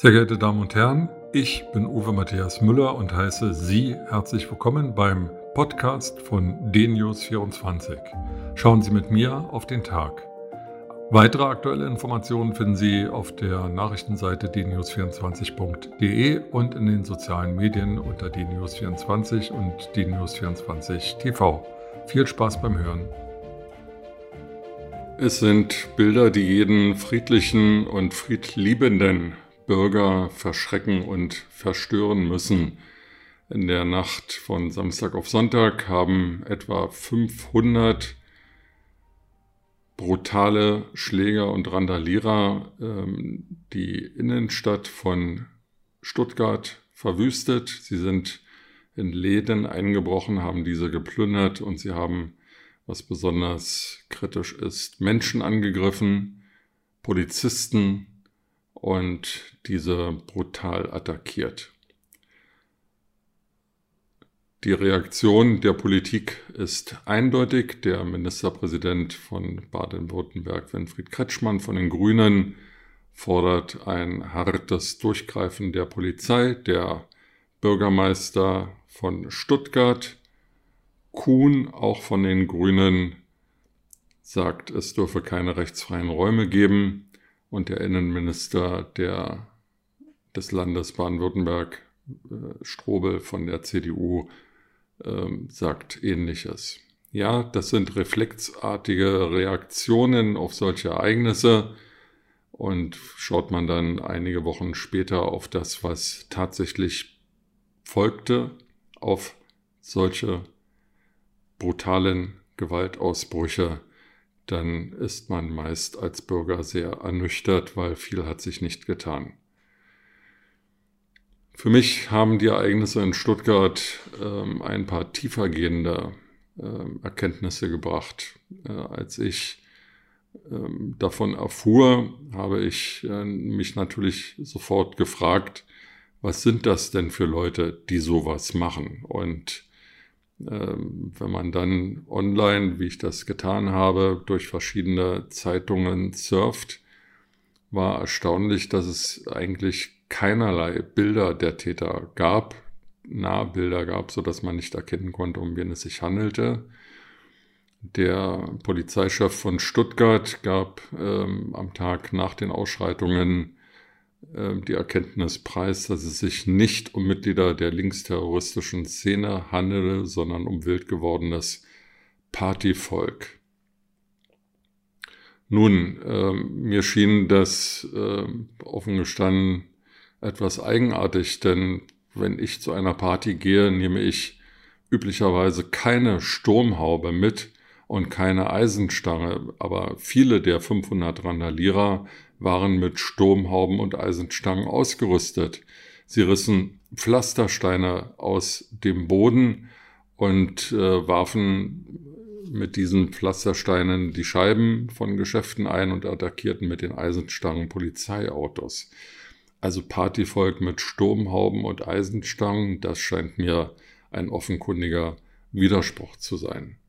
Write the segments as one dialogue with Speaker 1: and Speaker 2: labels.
Speaker 1: Sehr geehrte Damen und Herren, ich bin Uwe Matthias Müller und heiße Sie herzlich willkommen beim Podcast von DNews24. Schauen Sie mit mir auf den Tag. Weitere aktuelle Informationen finden Sie auf der Nachrichtenseite dnews24.de und in den sozialen Medien unter dnews24 und dnews24 TV. Viel Spaß beim Hören. Es sind Bilder, die jeden friedlichen und friedliebenden Bürger verschrecken und verstören müssen. In der Nacht von Samstag auf Sonntag haben etwa 500 brutale Schläger und Randalierer ähm, die Innenstadt von Stuttgart verwüstet. Sie sind in Läden eingebrochen, haben diese geplündert und sie haben, was besonders kritisch ist, Menschen angegriffen, Polizisten und diese brutal attackiert. Die Reaktion der Politik ist eindeutig. Der Ministerpräsident von Baden-Württemberg, Winfried Kretschmann von den Grünen, fordert ein hartes Durchgreifen der Polizei. Der Bürgermeister von Stuttgart, Kuhn, auch von den Grünen, sagt, es dürfe keine rechtsfreien Räume geben. Und der Innenminister der, des Landes Baden-Württemberg, äh, Strobel von der CDU, ähm, sagt ähnliches. Ja, das sind reflexartige Reaktionen auf solche Ereignisse. Und schaut man dann einige Wochen später auf das, was tatsächlich folgte, auf solche brutalen Gewaltausbrüche, dann ist man meist als Bürger sehr ernüchtert, weil viel hat sich nicht getan. Für mich haben die Ereignisse in Stuttgart ähm, ein paar tiefergehende äh, Erkenntnisse gebracht. Äh, als ich ähm, davon erfuhr, habe ich äh, mich natürlich sofort gefragt, was sind das denn für Leute, die sowas machen? Und wenn man dann online, wie ich das getan habe, durch verschiedene Zeitungen surft, war erstaunlich, dass es eigentlich keinerlei Bilder der Täter gab, Nahbilder gab, sodass man nicht erkennen konnte, um wen es sich handelte. Der Polizeichef von Stuttgart gab ähm, am Tag nach den Ausschreitungen die Erkenntnis preis, dass es sich nicht um Mitglieder der linksterroristischen Szene handelte, sondern um wild gewordenes Partyvolk. Nun, äh, mir schien das äh, offen gestanden etwas eigenartig, denn wenn ich zu einer Party gehe, nehme ich üblicherweise keine Sturmhaube mit und keine Eisenstange, aber viele der 500 Randalierer waren mit Sturmhauben und Eisenstangen ausgerüstet. Sie rissen Pflastersteine aus dem Boden und äh, warfen mit diesen Pflastersteinen die Scheiben von Geschäften ein und attackierten mit den Eisenstangen Polizeiautos. Also Partyvolk mit Sturmhauben und Eisenstangen, das scheint mir ein offenkundiger Widerspruch zu sein.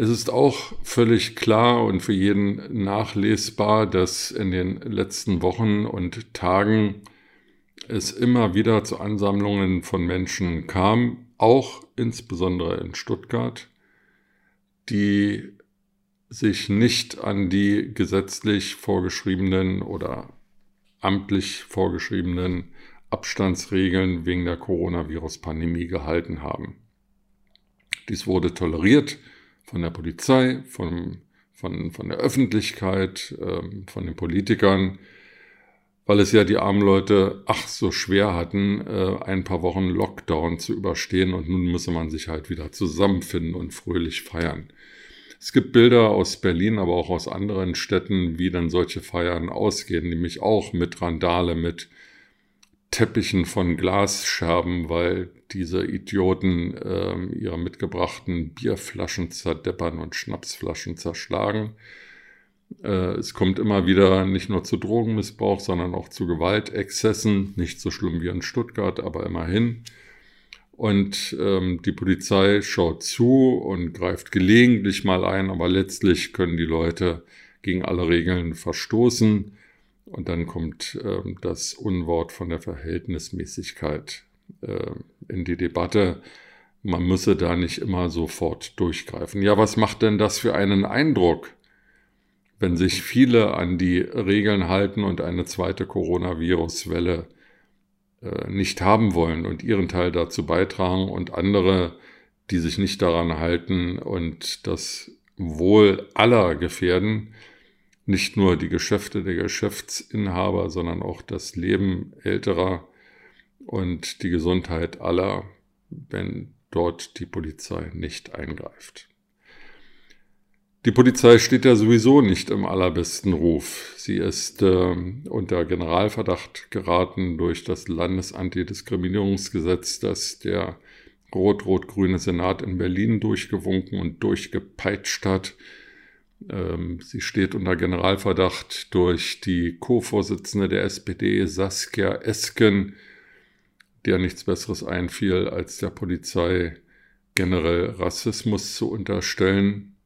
Speaker 1: Es ist auch völlig klar und für jeden nachlesbar, dass in den letzten Wochen und Tagen es immer wieder zu Ansammlungen von Menschen kam, auch insbesondere in Stuttgart, die sich nicht an die gesetzlich vorgeschriebenen oder amtlich vorgeschriebenen Abstandsregeln wegen der Coronavirus-Pandemie gehalten haben. Dies wurde toleriert von der Polizei, von, von, von der Öffentlichkeit, ähm, von den Politikern, weil es ja die armen Leute ach so schwer hatten, äh, ein paar Wochen Lockdown zu überstehen und nun müsse man sich halt wieder zusammenfinden und fröhlich feiern. Es gibt Bilder aus Berlin, aber auch aus anderen Städten, wie dann solche Feiern ausgehen, nämlich auch mit Randale, mit Teppichen von Glasscherben, weil diese Idioten äh, ihre mitgebrachten Bierflaschen zerdeppern und Schnapsflaschen zerschlagen. Äh, es kommt immer wieder nicht nur zu Drogenmissbrauch, sondern auch zu Gewaltexzessen. Nicht so schlimm wie in Stuttgart, aber immerhin. Und ähm, die Polizei schaut zu und greift gelegentlich mal ein, aber letztlich können die Leute gegen alle Regeln verstoßen. Und dann kommt äh, das Unwort von der Verhältnismäßigkeit äh, in die Debatte. Man müsse da nicht immer sofort durchgreifen. Ja, was macht denn das für einen Eindruck, wenn sich viele an die Regeln halten und eine zweite Coronavirus-Welle äh, nicht haben wollen und ihren Teil dazu beitragen und andere, die sich nicht daran halten und das Wohl aller gefährden, nicht nur die Geschäfte der Geschäftsinhaber, sondern auch das Leben älterer und die Gesundheit aller, wenn dort die Polizei nicht eingreift. Die Polizei steht ja sowieso nicht im allerbesten Ruf. Sie ist äh, unter Generalverdacht geraten durch das Landesantidiskriminierungsgesetz, das der rot-rot-grüne Senat in Berlin durchgewunken und durchgepeitscht hat. Ähm, sie steht unter Generalverdacht durch die Co-Vorsitzende der SPD, Saskia Esken, der nichts Besseres einfiel, als der Polizei generell Rassismus zu unterstellen.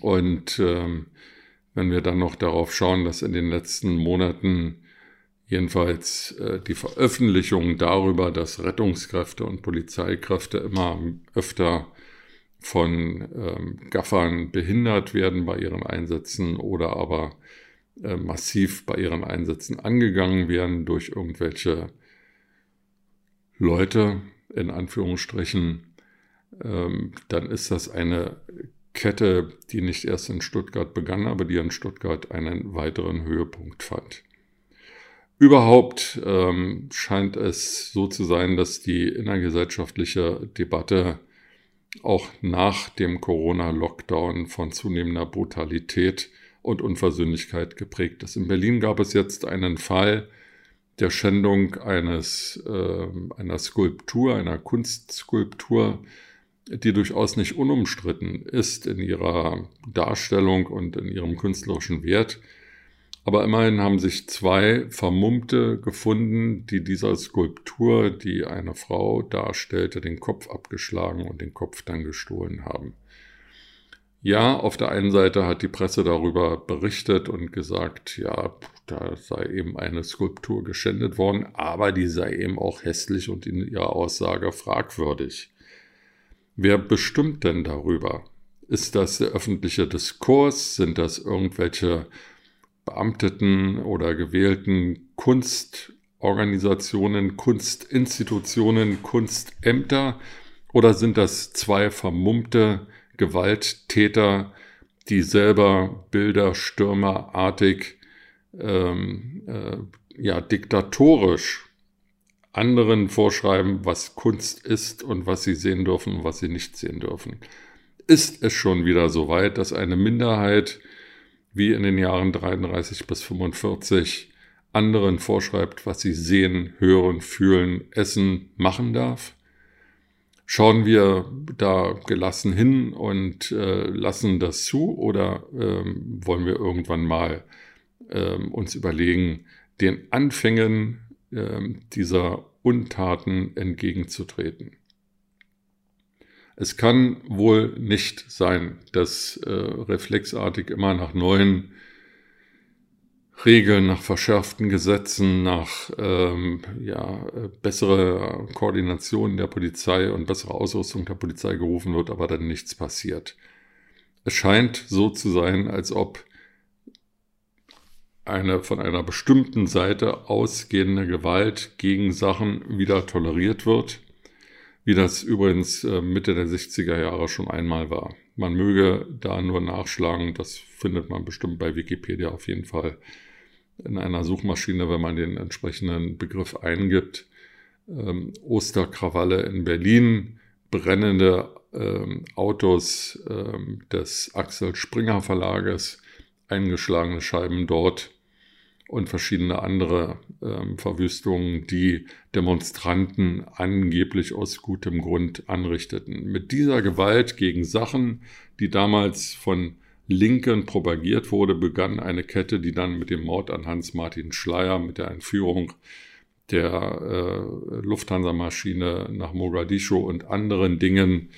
Speaker 1: Und ähm, wenn wir dann noch darauf schauen, dass in den letzten Monaten jedenfalls äh, die Veröffentlichung darüber, dass Rettungskräfte und Polizeikräfte immer öfter von ähm, Gaffern behindert werden bei ihren Einsätzen oder aber äh, massiv bei ihren Einsätzen angegangen werden durch irgendwelche Leute, in Anführungsstrichen, ähm, dann ist das eine Kette, die nicht erst in Stuttgart begann, aber die in Stuttgart einen weiteren Höhepunkt fand. Überhaupt ähm, scheint es so zu sein, dass die innergesellschaftliche Debatte auch nach dem Corona-Lockdown von zunehmender Brutalität und Unversöhnlichkeit geprägt ist. In Berlin gab es jetzt einen Fall der Schändung eines, äh, einer Skulptur, einer Kunstskulptur, die durchaus nicht unumstritten ist in ihrer Darstellung und in ihrem künstlerischen Wert. Aber immerhin haben sich zwei Vermummte gefunden, die dieser Skulptur, die eine Frau darstellte, den Kopf abgeschlagen und den Kopf dann gestohlen haben. Ja, auf der einen Seite hat die Presse darüber berichtet und gesagt, ja, da sei eben eine Skulptur geschändet worden, aber die sei eben auch hässlich und in ihrer Aussage fragwürdig. Wer bestimmt denn darüber? Ist das der öffentliche Diskurs? Sind das irgendwelche beamteten oder gewählten Kunstorganisationen, Kunstinstitutionen, Kunstämter? Oder sind das zwei vermummte Gewalttäter, die selber bilderstürmerartig, ähm, äh, ja, diktatorisch anderen vorschreiben, was Kunst ist und was sie sehen dürfen und was sie nicht sehen dürfen. Ist es schon wieder so weit, dass eine Minderheit wie in den Jahren 33 bis 45 anderen vorschreibt, was sie sehen, hören, fühlen, essen, machen darf? Schauen wir da gelassen hin und äh, lassen das zu oder ähm, wollen wir irgendwann mal ähm, uns überlegen, den Anfängen ähm, dieser Untaten entgegenzutreten. Es kann wohl nicht sein, dass äh, reflexartig immer nach neuen Regeln, nach verschärften Gesetzen, nach ähm, ja, bessere Koordination der Polizei und bessere Ausrüstung der Polizei gerufen wird, aber dann nichts passiert. Es scheint so zu sein, als ob eine von einer bestimmten Seite ausgehende Gewalt gegen Sachen wieder toleriert wird, wie das übrigens äh, Mitte der 60er Jahre schon einmal war. Man möge da nur nachschlagen, das findet man bestimmt bei Wikipedia auf jeden Fall in einer Suchmaschine, wenn man den entsprechenden Begriff eingibt. Ähm, Osterkrawalle in Berlin, brennende ähm, Autos ähm, des Axel Springer Verlages, eingeschlagene Scheiben dort und verschiedene andere ähm, Verwüstungen, die Demonstranten angeblich aus gutem Grund anrichteten. Mit dieser Gewalt gegen Sachen, die damals von Linken propagiert wurde, begann eine Kette, die dann mit dem Mord an Hans-Martin Schleier, mit der Entführung der äh, Lufthansa-Maschine nach Mogadischu und anderen Dingen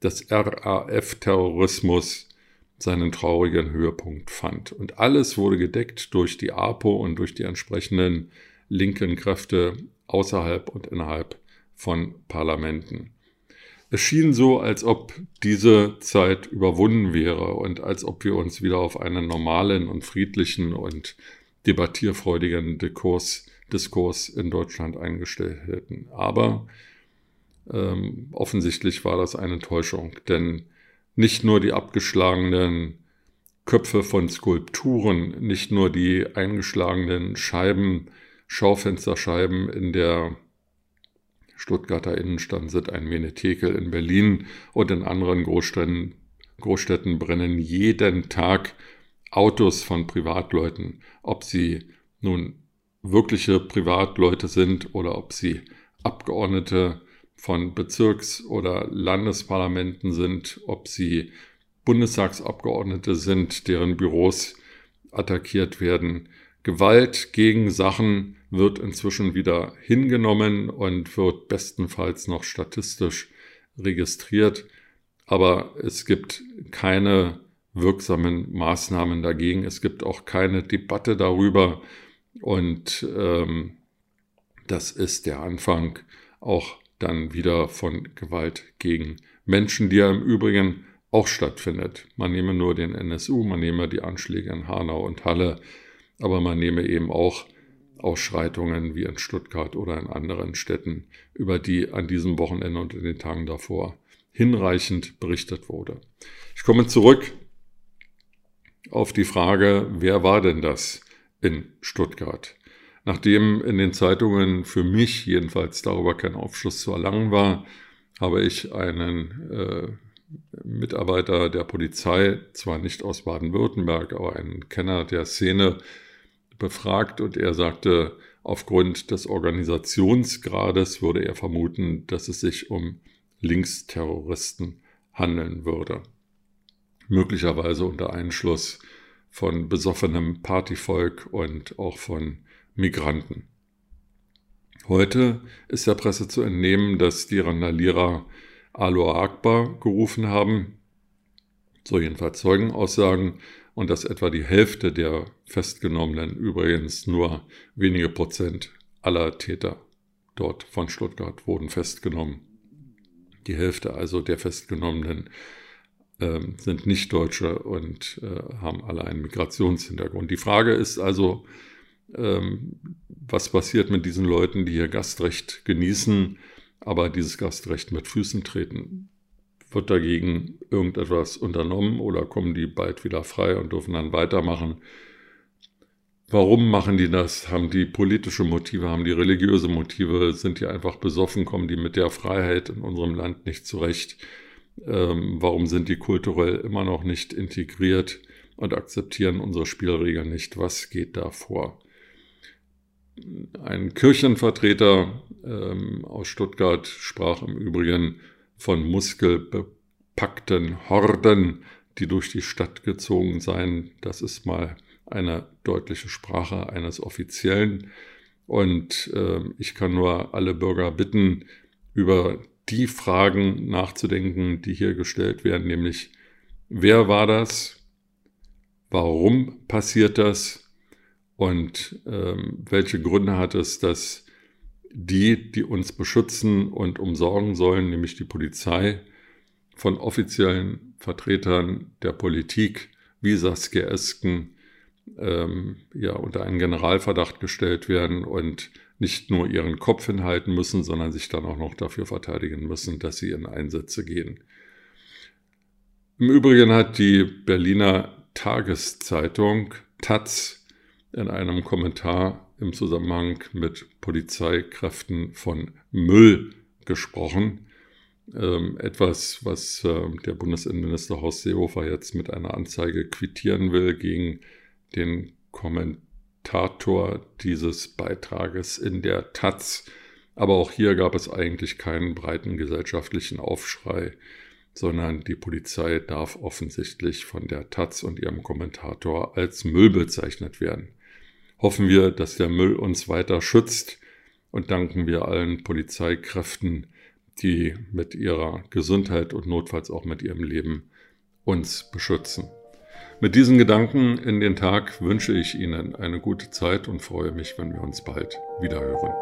Speaker 1: des RAF-Terrorismus seinen traurigen Höhepunkt fand. Und alles wurde gedeckt durch die APO und durch die entsprechenden linken Kräfte außerhalb und innerhalb von Parlamenten. Es schien so, als ob diese Zeit überwunden wäre und als ob wir uns wieder auf einen normalen und friedlichen und debattierfreudigen Diskurs, Diskurs in Deutschland eingestellt hätten. Aber ähm, offensichtlich war das eine Täuschung, denn nicht nur die abgeschlagenen Köpfe von Skulpturen, nicht nur die eingeschlagenen Scheiben, Schaufensterscheiben in der Stuttgarter Innenstadt sind ein Menetekel in Berlin und in anderen Großstädten, Großstädten brennen jeden Tag Autos von Privatleuten, ob sie nun wirkliche Privatleute sind oder ob sie Abgeordnete von Bezirks- oder Landesparlamenten sind, ob sie Bundestagsabgeordnete sind, deren Büros attackiert werden. Gewalt gegen Sachen wird inzwischen wieder hingenommen und wird bestenfalls noch statistisch registriert. Aber es gibt keine wirksamen Maßnahmen dagegen. Es gibt auch keine Debatte darüber. Und ähm, das ist der Anfang auch dann wieder von Gewalt gegen Menschen, die ja im Übrigen auch stattfindet. Man nehme nur den NSU, man nehme die Anschläge in Hanau und Halle, aber man nehme eben auch Ausschreitungen wie in Stuttgart oder in anderen Städten, über die an diesem Wochenende und in den Tagen davor hinreichend berichtet wurde. Ich komme zurück auf die Frage, wer war denn das in Stuttgart? Nachdem in den Zeitungen für mich jedenfalls darüber kein Aufschluss zu erlangen war, habe ich einen äh, Mitarbeiter der Polizei, zwar nicht aus Baden-Württemberg, aber einen Kenner der Szene, befragt und er sagte, aufgrund des Organisationsgrades würde er vermuten, dass es sich um Linksterroristen handeln würde. Möglicherweise unter Einschluss von besoffenem Partyvolk und auch von Migranten. Heute ist der Presse zu entnehmen, dass die Randalierer Aloha Akbar gerufen haben, so jedenfalls Zeugenaussagen, und dass etwa die Hälfte der Festgenommenen, übrigens nur wenige Prozent aller Täter dort von Stuttgart wurden festgenommen. Die Hälfte also der Festgenommenen äh, sind nicht Deutsche und äh, haben alle einen Migrationshintergrund. Die Frage ist also, was passiert mit diesen Leuten, die hier Gastrecht genießen, aber dieses Gastrecht mit Füßen treten? Wird dagegen irgendetwas unternommen oder kommen die bald wieder frei und dürfen dann weitermachen? Warum machen die das? Haben die politische Motive, haben die religiöse Motive? Sind die einfach besoffen? Kommen die mit der Freiheit in unserem Land nicht zurecht? Ähm, warum sind die kulturell immer noch nicht integriert und akzeptieren unsere Spielregeln nicht? Was geht da vor? Ein Kirchenvertreter ähm, aus Stuttgart sprach im Übrigen von muskelbepackten Horden, die durch die Stadt gezogen seien. Das ist mal eine deutliche Sprache eines Offiziellen. Und äh, ich kann nur alle Bürger bitten, über die Fragen nachzudenken, die hier gestellt werden, nämlich wer war das? Warum passiert das? Und ähm, welche Gründe hat es, dass die, die uns beschützen und umsorgen sollen, nämlich die Polizei, von offiziellen Vertretern der Politik wie Saskia Esken ähm, ja, unter einen Generalverdacht gestellt werden und nicht nur ihren Kopf hinhalten müssen, sondern sich dann auch noch dafür verteidigen müssen, dass sie in Einsätze gehen. Im Übrigen hat die Berliner Tageszeitung Taz in einem Kommentar im Zusammenhang mit Polizeikräften von Müll gesprochen. Ähm, etwas, was äh, der Bundesinnenminister Horst Seehofer jetzt mit einer Anzeige quittieren will gegen den Kommentator dieses Beitrages in der Taz. Aber auch hier gab es eigentlich keinen breiten gesellschaftlichen Aufschrei, sondern die Polizei darf offensichtlich von der Taz und ihrem Kommentator als Müll bezeichnet werden hoffen wir, dass der Müll uns weiter schützt und danken wir allen Polizeikräften, die mit ihrer Gesundheit und notfalls auch mit ihrem Leben uns beschützen. Mit diesen Gedanken in den Tag wünsche ich Ihnen eine gute Zeit und freue mich, wenn wir uns bald wiederhören.